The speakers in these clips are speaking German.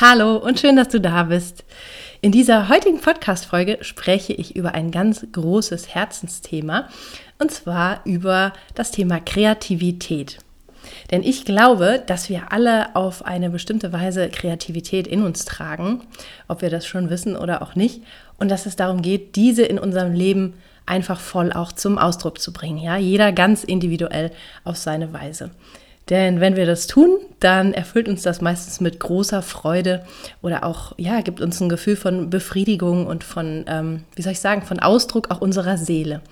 Hallo und schön, dass du da bist. In dieser heutigen Podcast-Folge spreche ich über ein ganz großes Herzensthema und zwar über das Thema Kreativität. Denn ich glaube, dass wir alle auf eine bestimmte Weise Kreativität in uns tragen, ob wir das schon wissen oder auch nicht, und dass es darum geht, diese in unserem Leben einfach voll auch zum Ausdruck zu bringen. Ja, jeder ganz individuell auf seine Weise. Denn wenn wir das tun, dann erfüllt uns das meistens mit großer Freude oder auch, ja, gibt uns ein Gefühl von Befriedigung und von, ähm, wie soll ich sagen, von Ausdruck auch unserer Seele.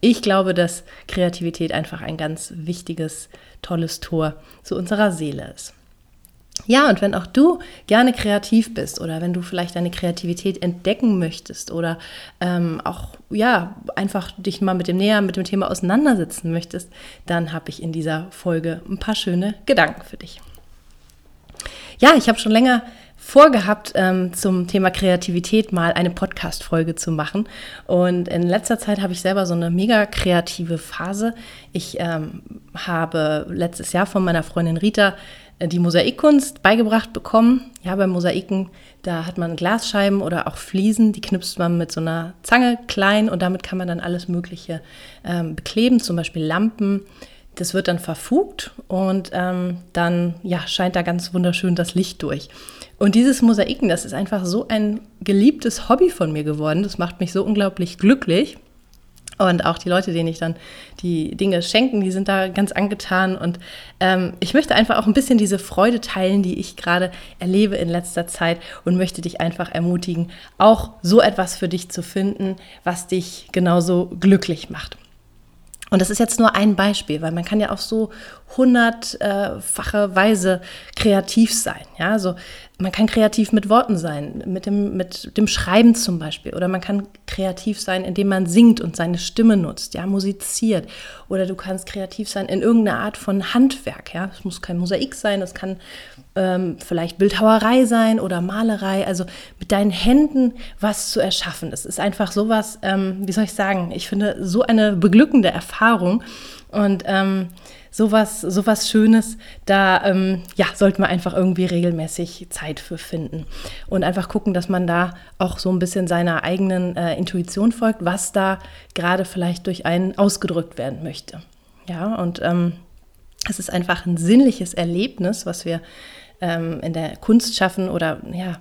Ich glaube, dass Kreativität einfach ein ganz wichtiges, tolles Tor zu unserer Seele ist. Ja, und wenn auch du gerne kreativ bist oder wenn du vielleicht deine Kreativität entdecken möchtest oder ähm, auch ja einfach dich mal mit dem näher mit dem Thema auseinandersetzen möchtest, dann habe ich in dieser Folge ein paar schöne Gedanken für dich. Ja, ich habe schon länger vorgehabt, ähm, zum Thema Kreativität mal eine Podcast-Folge zu machen. Und in letzter Zeit habe ich selber so eine mega kreative Phase. Ich ähm, habe letztes Jahr von meiner Freundin Rita die Mosaikkunst beigebracht bekommen. Ja, beim Mosaiken, da hat man Glasscheiben oder auch Fliesen, die knipst man mit so einer Zange klein und damit kann man dann alles Mögliche ähm, bekleben, zum Beispiel Lampen. Das wird dann verfugt und ähm, dann ja, scheint da ganz wunderschön das Licht durch. Und dieses Mosaiken, das ist einfach so ein geliebtes Hobby von mir geworden. Das macht mich so unglaublich glücklich. Und auch die Leute, denen ich dann die Dinge schenken, die sind da ganz angetan. Und ähm, ich möchte einfach auch ein bisschen diese Freude teilen, die ich gerade erlebe in letzter Zeit und möchte dich einfach ermutigen, auch so etwas für dich zu finden, was dich genauso glücklich macht. Und das ist jetzt nur ein Beispiel, weil man kann ja auf so hundertfache Weise kreativ sein. Ja, also man kann kreativ mit Worten sein, mit dem, mit dem Schreiben zum Beispiel. Oder man kann kreativ sein, indem man singt und seine Stimme nutzt, ja, musiziert. Oder du kannst kreativ sein in irgendeiner Art von Handwerk. Ja, es muss kein Mosaik sein, es kann ähm, vielleicht Bildhauerei sein oder Malerei. Also mit deinen Händen was zu erschaffen. Es ist einfach sowas, ähm, wie soll ich sagen, ich finde so eine beglückende Erfahrung. Und ähm, sowas, sowas Schönes, da ähm, ja, sollte man einfach irgendwie regelmäßig Zeit für finden. Und einfach gucken, dass man da auch so ein bisschen seiner eigenen äh, Intuition folgt, was da gerade vielleicht durch einen ausgedrückt werden möchte. Ja, und ähm, es ist einfach ein sinnliches Erlebnis, was wir ähm, in der Kunst schaffen oder ja,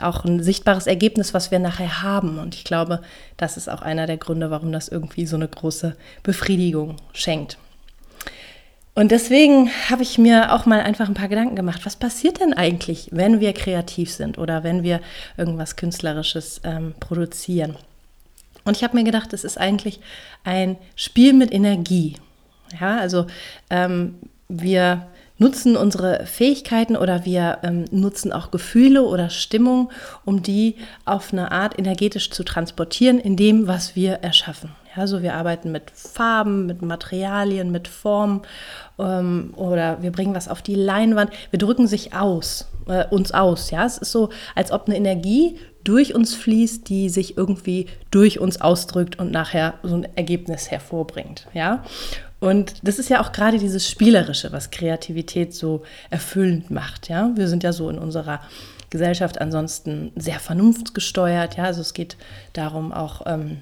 auch ein sichtbares Ergebnis, was wir nachher haben. Und ich glaube, das ist auch einer der Gründe, warum das irgendwie so eine große Befriedigung schenkt. Und deswegen habe ich mir auch mal einfach ein paar Gedanken gemacht. Was passiert denn eigentlich, wenn wir kreativ sind oder wenn wir irgendwas Künstlerisches ähm, produzieren? Und ich habe mir gedacht, es ist eigentlich ein Spiel mit Energie. Ja, also ähm, wir nutzen unsere Fähigkeiten oder wir ähm, nutzen auch Gefühle oder Stimmung, um die auf eine Art energetisch zu transportieren in dem, was wir erschaffen. Ja, so wir arbeiten mit Farben, mit Materialien, mit Formen ähm, oder wir bringen was auf die Leinwand. Wir drücken sich aus, äh, uns aus. Ja, es ist so, als ob eine Energie durch uns fließt, die sich irgendwie durch uns ausdrückt und nachher so ein Ergebnis hervorbringt. Ja, und das ist ja auch gerade dieses Spielerische, was Kreativität so erfüllend macht. Ja, wir sind ja so in unserer Gesellschaft ansonsten sehr vernunftgesteuert. Ja, also es geht darum auch ähm,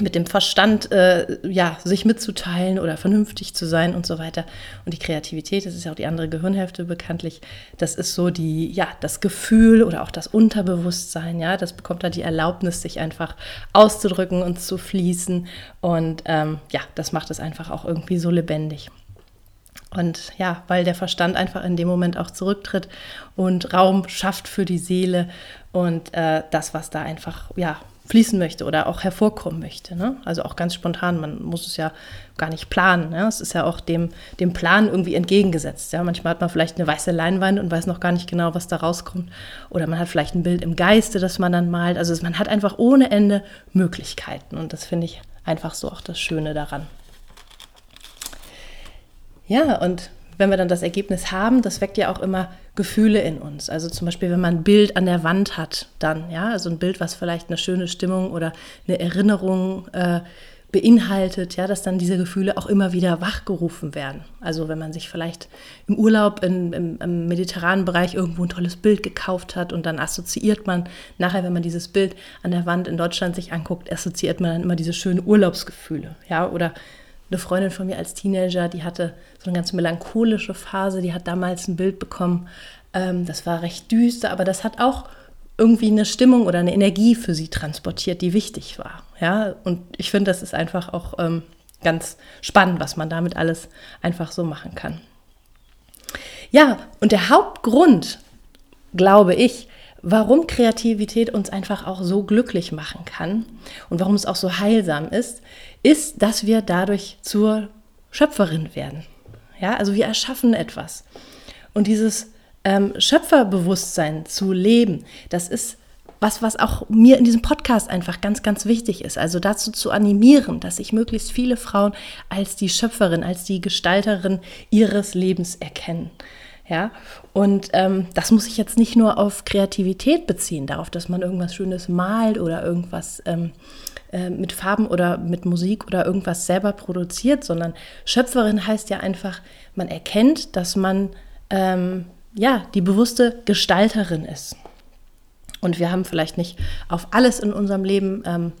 mit dem Verstand äh, ja, sich mitzuteilen oder vernünftig zu sein und so weiter. Und die Kreativität, das ist ja auch die andere Gehirnhälfte bekanntlich, das ist so die, ja, das Gefühl oder auch das Unterbewusstsein, ja, das bekommt da die Erlaubnis, sich einfach auszudrücken und zu fließen. Und ähm, ja, das macht es einfach auch irgendwie so lebendig. Und ja, weil der Verstand einfach in dem Moment auch zurücktritt und Raum schafft für die Seele und äh, das, was da einfach, ja, fließen möchte oder auch hervorkommen möchte. Ne? Also auch ganz spontan, man muss es ja gar nicht planen. Ne? Es ist ja auch dem, dem Plan irgendwie entgegengesetzt. Ja? Manchmal hat man vielleicht eine weiße Leinwand und weiß noch gar nicht genau, was da rauskommt. Oder man hat vielleicht ein Bild im Geiste, das man dann malt. Also man hat einfach ohne Ende Möglichkeiten. Und das finde ich einfach so auch das Schöne daran. Ja, und wenn wir dann das Ergebnis haben, das weckt ja auch immer Gefühle in uns. Also zum Beispiel, wenn man ein Bild an der Wand hat, dann, ja, also ein Bild, was vielleicht eine schöne Stimmung oder eine Erinnerung äh, beinhaltet, ja, dass dann diese Gefühle auch immer wieder wachgerufen werden. Also wenn man sich vielleicht im Urlaub in, im, im, mediterranen Bereich irgendwo ein tolles Bild gekauft hat und dann assoziiert man nachher, wenn man dieses Bild an der Wand in Deutschland sich anguckt, assoziiert man dann immer diese schönen Urlaubsgefühle, ja, oder eine Freundin von mir als Teenager, die hatte so eine ganz melancholische Phase, die hat damals ein Bild bekommen, ähm, das war recht düster, aber das hat auch irgendwie eine Stimmung oder eine Energie für sie transportiert, die wichtig war. Ja, und ich finde, das ist einfach auch ähm, ganz spannend, was man damit alles einfach so machen kann. Ja, und der Hauptgrund, glaube ich, warum Kreativität uns einfach auch so glücklich machen kann und warum es auch so heilsam ist, ist, dass wir dadurch zur Schöpferin werden. Ja, also wir erschaffen etwas. Und dieses ähm, Schöpferbewusstsein zu leben, das ist was, was auch mir in diesem Podcast einfach ganz, ganz wichtig ist. Also dazu zu animieren, dass sich möglichst viele Frauen als die Schöpferin, als die Gestalterin ihres Lebens erkennen. Ja, und ähm, das muss ich jetzt nicht nur auf Kreativität beziehen, darauf, dass man irgendwas Schönes malt oder irgendwas ähm, äh, mit Farben oder mit Musik oder irgendwas selber produziert, sondern Schöpferin heißt ja einfach, man erkennt, dass man ähm, ja die bewusste Gestalterin ist. Und wir haben vielleicht nicht auf alles in unserem Leben ähm,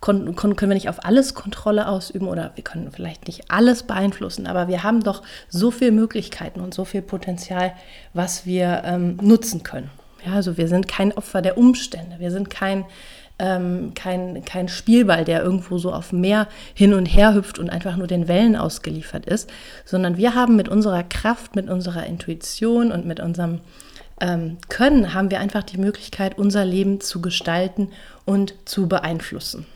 können wir nicht auf alles Kontrolle ausüben oder wir können vielleicht nicht alles beeinflussen, aber wir haben doch so viele Möglichkeiten und so viel Potenzial, was wir ähm, nutzen können. Ja, also wir sind kein Opfer der Umstände, wir sind kein, ähm, kein, kein Spielball, der irgendwo so auf dem Meer hin und her hüpft und einfach nur den Wellen ausgeliefert ist, sondern wir haben mit unserer Kraft, mit unserer Intuition und mit unserem ähm, Können, haben wir einfach die Möglichkeit, unser Leben zu gestalten und zu beeinflussen.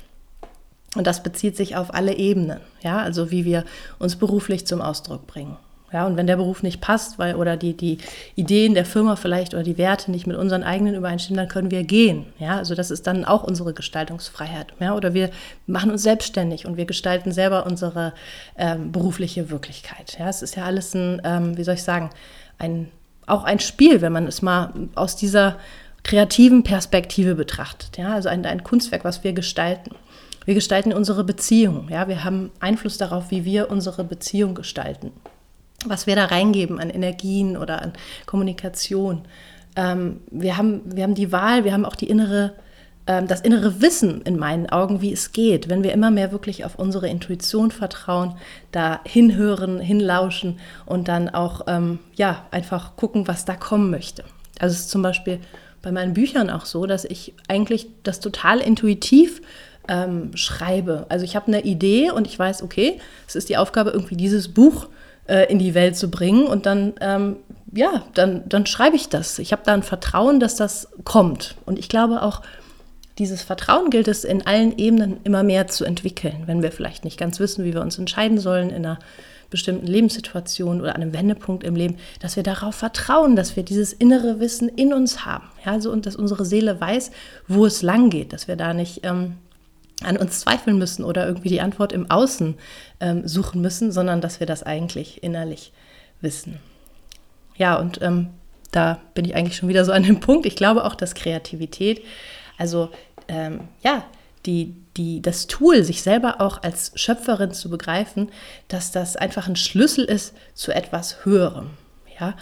Und das bezieht sich auf alle Ebenen, ja, also wie wir uns beruflich zum Ausdruck bringen. Ja, und wenn der Beruf nicht passt, weil oder die, die Ideen der Firma vielleicht oder die Werte nicht mit unseren eigenen übereinstimmen, dann können wir gehen. Ja, also das ist dann auch unsere Gestaltungsfreiheit. Ja, oder wir machen uns selbstständig und wir gestalten selber unsere ähm, berufliche Wirklichkeit. Ja, es ist ja alles ein, ähm, wie soll ich sagen, ein, auch ein Spiel, wenn man es mal aus dieser kreativen Perspektive betrachtet. Ja, also ein, ein Kunstwerk, was wir gestalten. Wir gestalten unsere Beziehung. Ja, wir haben Einfluss darauf, wie wir unsere Beziehung gestalten. Was wir da reingeben an Energien oder an Kommunikation. Ähm, wir, haben, wir haben die Wahl, wir haben auch die innere, ähm, das innere Wissen in meinen Augen, wie es geht. Wenn wir immer mehr wirklich auf unsere Intuition vertrauen, da hinhören, hinlauschen und dann auch ähm, ja, einfach gucken, was da kommen möchte. Also es ist zum Beispiel bei meinen Büchern auch so, dass ich eigentlich das total intuitiv ähm, schreibe. Also ich habe eine Idee und ich weiß, okay, es ist die Aufgabe, irgendwie dieses Buch äh, in die Welt zu bringen und dann, ähm, ja, dann, dann schreibe ich das. Ich habe da ein Vertrauen, dass das kommt. Und ich glaube auch, dieses Vertrauen gilt es in allen Ebenen immer mehr zu entwickeln, wenn wir vielleicht nicht ganz wissen, wie wir uns entscheiden sollen in einer bestimmten Lebenssituation oder einem Wendepunkt im Leben, dass wir darauf vertrauen, dass wir dieses innere Wissen in uns haben. Ja, also und dass unsere Seele weiß, wo es lang geht, dass wir da nicht ähm, an uns zweifeln müssen oder irgendwie die Antwort im Außen ähm, suchen müssen, sondern dass wir das eigentlich innerlich wissen. Ja, und ähm, da bin ich eigentlich schon wieder so an dem Punkt. Ich glaube auch, dass Kreativität, also ähm, ja, die, die, das Tool, sich selber auch als Schöpferin zu begreifen, dass das einfach ein Schlüssel ist zu etwas Höherem. Ja,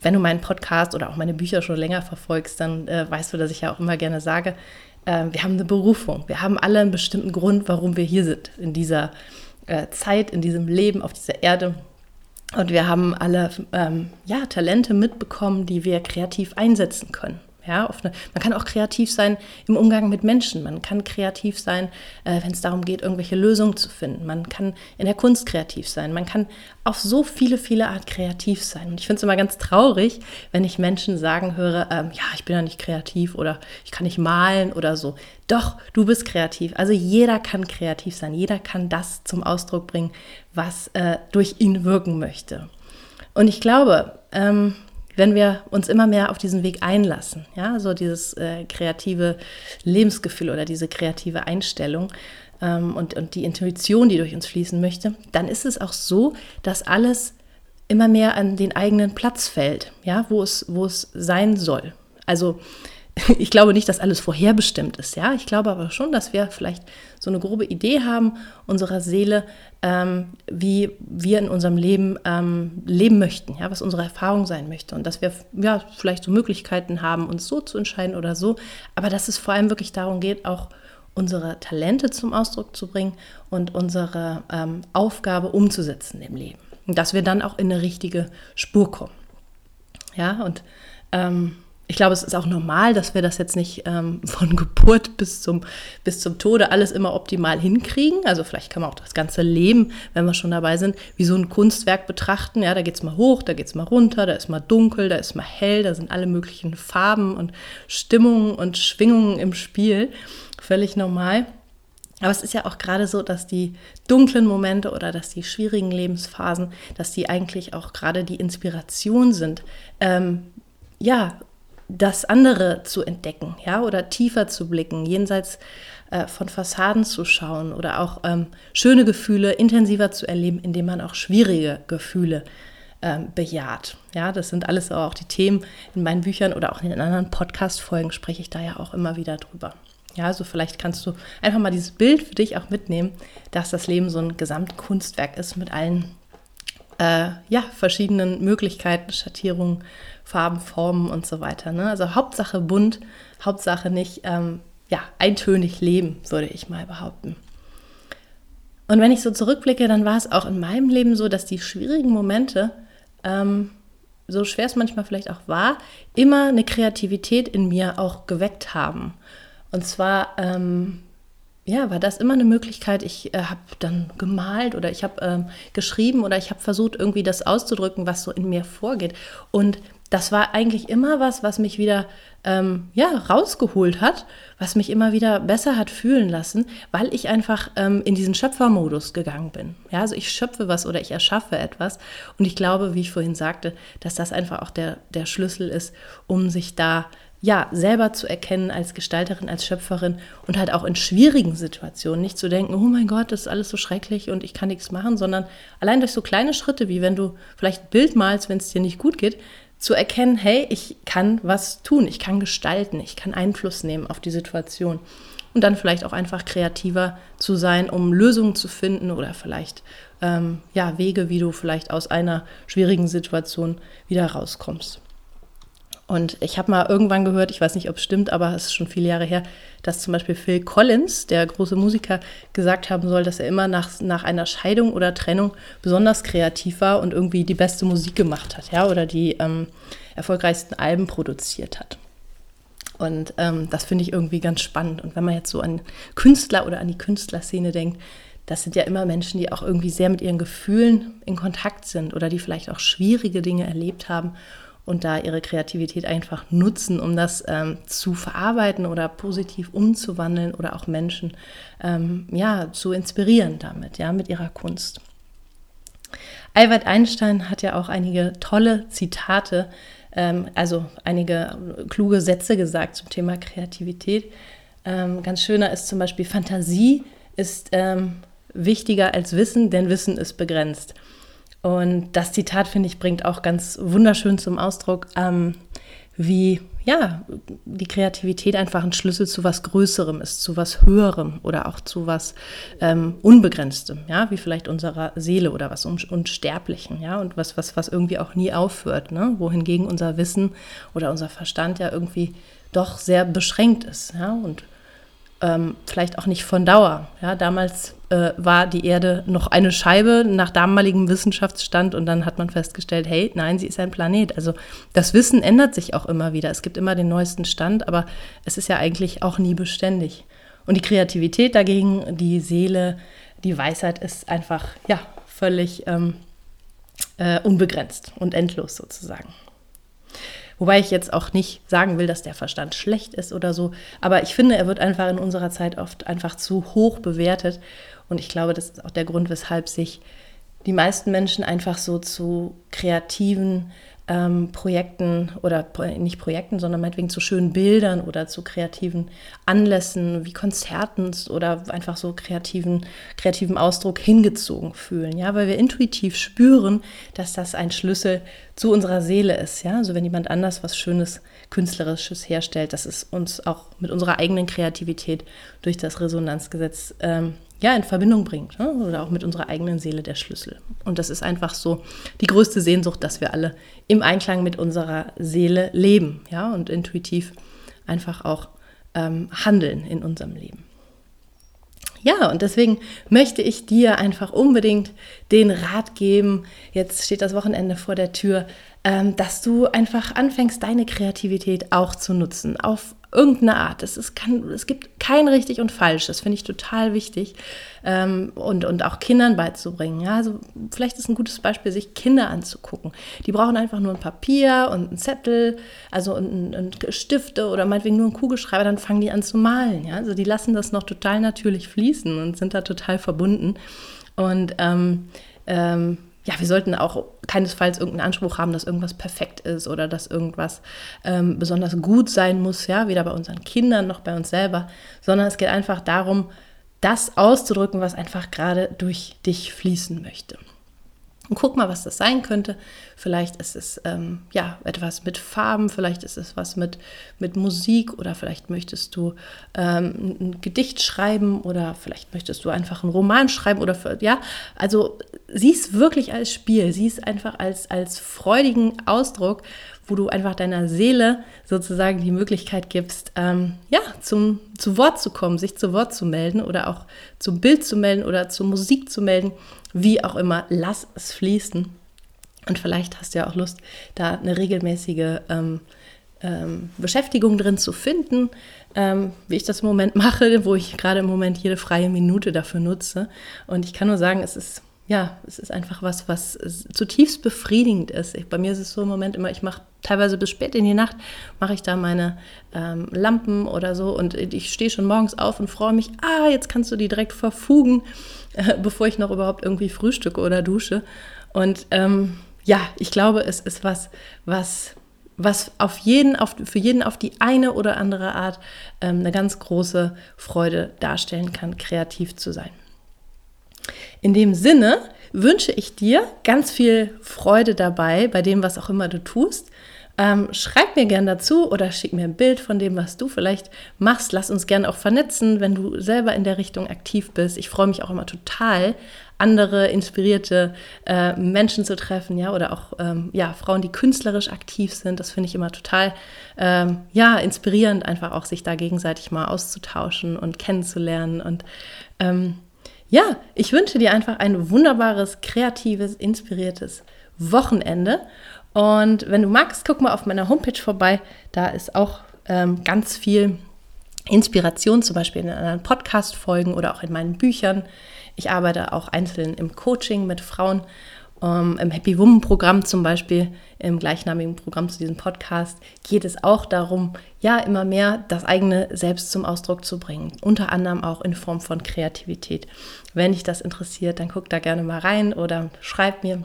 wenn du meinen Podcast oder auch meine Bücher schon länger verfolgst, dann äh, weißt du, dass ich ja auch immer gerne sage, wir haben eine Berufung, wir haben alle einen bestimmten Grund, warum wir hier sind in dieser äh, Zeit, in diesem Leben auf dieser Erde. Und wir haben alle ähm, ja, Talente mitbekommen, die wir kreativ einsetzen können. Ja, eine, man kann auch kreativ sein im Umgang mit Menschen. Man kann kreativ sein, äh, wenn es darum geht, irgendwelche Lösungen zu finden. Man kann in der Kunst kreativ sein. Man kann auf so viele, viele Art kreativ sein. Und ich finde es immer ganz traurig, wenn ich Menschen sagen höre, ähm, ja, ich bin ja nicht kreativ oder ich kann nicht malen oder so. Doch, du bist kreativ. Also jeder kann kreativ sein. Jeder kann das zum Ausdruck bringen, was äh, durch ihn wirken möchte. Und ich glaube, ähm, wenn wir uns immer mehr auf diesen Weg einlassen, ja, so dieses äh, kreative Lebensgefühl oder diese kreative Einstellung ähm, und, und die Intuition, die durch uns fließen möchte, dann ist es auch so, dass alles immer mehr an den eigenen Platz fällt, ja, wo es, wo es sein soll. Also ich glaube nicht, dass alles vorherbestimmt ist, ja. Ich glaube aber schon, dass wir vielleicht so eine grobe Idee haben unserer Seele, ähm, wie wir in unserem Leben ähm, leben möchten, ja, was unsere Erfahrung sein möchte und dass wir ja vielleicht so Möglichkeiten haben, uns so zu entscheiden oder so, aber dass es vor allem wirklich darum geht, auch unsere Talente zum Ausdruck zu bringen und unsere ähm, Aufgabe umzusetzen im Leben. Und dass wir dann auch in eine richtige Spur kommen. Ja, und ähm, ich glaube, es ist auch normal, dass wir das jetzt nicht ähm, von Geburt bis zum, bis zum Tode alles immer optimal hinkriegen. Also vielleicht kann man auch das ganze Leben, wenn wir schon dabei sind, wie so ein Kunstwerk betrachten. Ja, da geht es mal hoch, da geht es mal runter, da ist mal dunkel, da ist mal hell, da sind alle möglichen Farben und Stimmungen und Schwingungen im Spiel. Völlig normal. Aber es ist ja auch gerade so, dass die dunklen Momente oder dass die schwierigen Lebensphasen, dass die eigentlich auch gerade die Inspiration sind, ähm, ja, das andere zu entdecken, ja, oder tiefer zu blicken, jenseits äh, von Fassaden zu schauen oder auch ähm, schöne Gefühle intensiver zu erleben, indem man auch schwierige Gefühle ähm, bejaht. Ja, das sind alles auch die Themen in meinen Büchern oder auch in den anderen Podcast-Folgen spreche ich da ja auch immer wieder drüber. Ja, also vielleicht kannst du einfach mal dieses Bild für dich auch mitnehmen, dass das Leben so ein Gesamtkunstwerk ist mit allen äh, ja, verschiedenen Möglichkeiten, Schattierungen, Farben, Formen und so weiter. Ne? Also Hauptsache bunt, Hauptsache nicht ähm, ja, eintönig leben, würde ich mal behaupten. Und wenn ich so zurückblicke, dann war es auch in meinem Leben so, dass die schwierigen Momente, ähm, so schwer es manchmal vielleicht auch war, immer eine Kreativität in mir auch geweckt haben. Und zwar ähm, ja, war das immer eine Möglichkeit. Ich äh, habe dann gemalt oder ich habe ähm, geschrieben oder ich habe versucht, irgendwie das auszudrücken, was so in mir vorgeht. Und das war eigentlich immer was, was mich wieder ähm, ja, rausgeholt hat, was mich immer wieder besser hat fühlen lassen, weil ich einfach ähm, in diesen Schöpfermodus gegangen bin. Ja, also ich schöpfe was oder ich erschaffe etwas. Und ich glaube, wie ich vorhin sagte, dass das einfach auch der, der Schlüssel ist, um sich da ja, selber zu erkennen als Gestalterin, als Schöpferin und halt auch in schwierigen Situationen nicht zu denken, oh mein Gott, das ist alles so schrecklich und ich kann nichts machen, sondern allein durch so kleine Schritte, wie wenn du vielleicht ein Bild malst, wenn es dir nicht gut geht, zu erkennen, hey, ich kann was tun, ich kann gestalten, ich kann Einfluss nehmen auf die Situation und dann vielleicht auch einfach kreativer zu sein, um Lösungen zu finden oder vielleicht ähm, ja, Wege, wie du vielleicht aus einer schwierigen Situation wieder rauskommst. Und ich habe mal irgendwann gehört, ich weiß nicht, ob es stimmt, aber es ist schon viele Jahre her, dass zum Beispiel Phil Collins, der große Musiker, gesagt haben soll, dass er immer nach, nach einer Scheidung oder Trennung besonders kreativ war und irgendwie die beste Musik gemacht hat, ja, oder die ähm, erfolgreichsten Alben produziert hat. Und ähm, das finde ich irgendwie ganz spannend. Und wenn man jetzt so an Künstler oder an die Künstlerszene denkt, das sind ja immer Menschen, die auch irgendwie sehr mit ihren Gefühlen in Kontakt sind oder die vielleicht auch schwierige Dinge erlebt haben und da ihre Kreativität einfach nutzen, um das ähm, zu verarbeiten oder positiv umzuwandeln oder auch Menschen ähm, ja, zu inspirieren damit, ja, mit ihrer Kunst. Albert Einstein hat ja auch einige tolle Zitate, ähm, also einige kluge Sätze gesagt zum Thema Kreativität. Ähm, ganz schöner ist zum Beispiel, Fantasie ist ähm, wichtiger als Wissen, denn Wissen ist begrenzt. Und das Zitat, finde ich, bringt auch ganz wunderschön zum Ausdruck, ähm, wie ja, die Kreativität einfach ein Schlüssel zu was Größerem ist, zu was Höherem oder auch zu was ähm, Unbegrenztem, ja, wie vielleicht unserer Seele oder was Unsterblichen, ja, und was, was, was irgendwie auch nie aufhört, ne? wohingegen unser Wissen oder unser Verstand ja irgendwie doch sehr beschränkt ist, ja, und ähm, vielleicht auch nicht von Dauer. Ja, damals äh, war die Erde noch eine Scheibe nach damaligem Wissenschaftsstand und dann hat man festgestellt, hey, nein, sie ist ein Planet. Also das Wissen ändert sich auch immer wieder. Es gibt immer den neuesten Stand, aber es ist ja eigentlich auch nie beständig. Und die Kreativität dagegen, die Seele, die Weisheit ist einfach, ja, völlig ähm, äh, unbegrenzt und endlos sozusagen. Wobei ich jetzt auch nicht sagen will, dass der Verstand schlecht ist oder so. Aber ich finde, er wird einfach in unserer Zeit oft einfach zu hoch bewertet. Und ich glaube, das ist auch der Grund, weshalb sich die meisten Menschen einfach so zu kreativen ähm, Projekten oder nicht Projekten, sondern meinetwegen zu schönen Bildern oder zu kreativen Anlässen wie Konzerten oder einfach so kreativen, kreativen Ausdruck hingezogen fühlen. Ja, weil wir intuitiv spüren, dass das ein Schlüssel zu unserer Seele ist. Ja, also wenn jemand anders was Schönes, Künstlerisches herstellt, dass es uns auch mit unserer eigenen Kreativität durch das Resonanzgesetz ähm, ja, in Verbindung bringt ne? oder auch mit unserer eigenen Seele der Schlüssel. Und das ist einfach so die größte Sehnsucht, dass wir alle im Einklang mit unserer Seele leben ja? und intuitiv einfach auch ähm, handeln in unserem Leben. Ja, und deswegen möchte ich dir einfach unbedingt den Rat geben, jetzt steht das Wochenende vor der Tür, ähm, dass du einfach anfängst, deine Kreativität auch zu nutzen, auf irgendeine Art. Es, ist, kann, es gibt kein richtig und falsch. Das finde ich total wichtig. Ähm, und, und auch Kindern beizubringen. Ja? Also vielleicht ist ein gutes Beispiel, sich Kinder anzugucken. Die brauchen einfach nur ein Papier und einen Zettel, also ein, ein Stifte oder meinetwegen nur einen Kugelschreiber, dann fangen die an zu malen. Ja? Also die lassen das noch total natürlich fließen und sind da total verbunden. Und ähm, ähm, ja, wir sollten auch keinesfalls irgendeinen Anspruch haben, dass irgendwas perfekt ist oder dass irgendwas ähm, besonders gut sein muss, ja, weder bei unseren Kindern noch bei uns selber, sondern es geht einfach darum, das auszudrücken, was einfach gerade durch dich fließen möchte. Und guck mal, was das sein könnte. Vielleicht ist es ähm, ja etwas mit Farben, vielleicht ist es was mit, mit Musik oder vielleicht möchtest du ähm, ein Gedicht schreiben oder vielleicht möchtest du einfach einen Roman schreiben oder für, ja, also sieh es wirklich als Spiel, sieh es einfach als, als freudigen Ausdruck, wo du einfach deiner Seele sozusagen die Möglichkeit gibst, ähm, ja, zum, zu Wort zu kommen, sich zu Wort zu melden oder auch zum Bild zu melden oder zur Musik zu melden wie auch immer, lass es fließen. Und vielleicht hast du ja auch Lust, da eine regelmäßige ähm, ähm, Beschäftigung drin zu finden, ähm, wie ich das im Moment mache, wo ich gerade im Moment jede freie Minute dafür nutze. Und ich kann nur sagen, es ist ja, es ist einfach was, was zutiefst befriedigend ist. Ich, bei mir ist es so im Moment immer, ich mache teilweise bis spät in die Nacht, mache ich da meine ähm, Lampen oder so und ich stehe schon morgens auf und freue mich, ah, jetzt kannst du die direkt verfugen bevor ich noch überhaupt irgendwie frühstücke oder dusche. Und ähm, ja, ich glaube, es ist was, was, was auf jeden, auf, für jeden auf die eine oder andere Art ähm, eine ganz große Freude darstellen kann, kreativ zu sein. In dem Sinne wünsche ich dir ganz viel Freude dabei bei dem, was auch immer du tust. Ähm, schreib mir gern dazu oder schick mir ein Bild von dem, was du vielleicht machst. Lass uns gern auch vernetzen, wenn du selber in der Richtung aktiv bist. Ich freue mich auch immer total, andere inspirierte äh, Menschen zu treffen, ja, oder auch ähm, ja, Frauen, die künstlerisch aktiv sind. Das finde ich immer total ähm, ja, inspirierend, einfach auch sich da gegenseitig mal auszutauschen und kennenzulernen. Und ähm, ja, ich wünsche dir einfach ein wunderbares, kreatives, inspiriertes Wochenende. Und wenn du magst, guck mal auf meiner Homepage vorbei. Da ist auch ähm, ganz viel Inspiration, zum Beispiel in anderen Podcast-Folgen oder auch in meinen Büchern. Ich arbeite auch einzeln im Coaching mit Frauen, ähm, im Happy Woman Programm zum Beispiel, im gleichnamigen Programm zu diesem Podcast, geht es auch darum, ja, immer mehr das eigene Selbst zum Ausdruck zu bringen. Unter anderem auch in Form von Kreativität. Wenn dich das interessiert, dann guck da gerne mal rein oder schreib mir.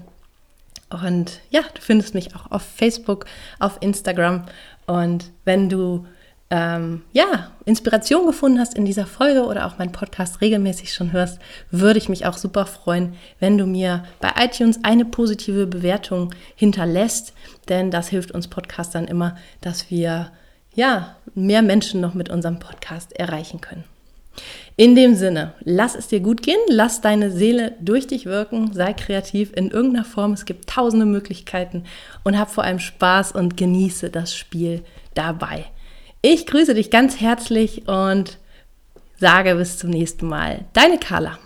Und ja, du findest mich auch auf Facebook, auf Instagram. Und wenn du ähm, ja, Inspiration gefunden hast in dieser Folge oder auch meinen Podcast regelmäßig schon hörst, würde ich mich auch super freuen, wenn du mir bei iTunes eine positive Bewertung hinterlässt, denn das hilft uns Podcastern immer, dass wir ja mehr Menschen noch mit unserem Podcast erreichen können. In dem Sinne, lass es dir gut gehen, lass deine Seele durch dich wirken, sei kreativ in irgendeiner Form. Es gibt tausende Möglichkeiten und hab vor allem Spaß und genieße das Spiel dabei. Ich grüße dich ganz herzlich und sage bis zum nächsten Mal. Deine Carla.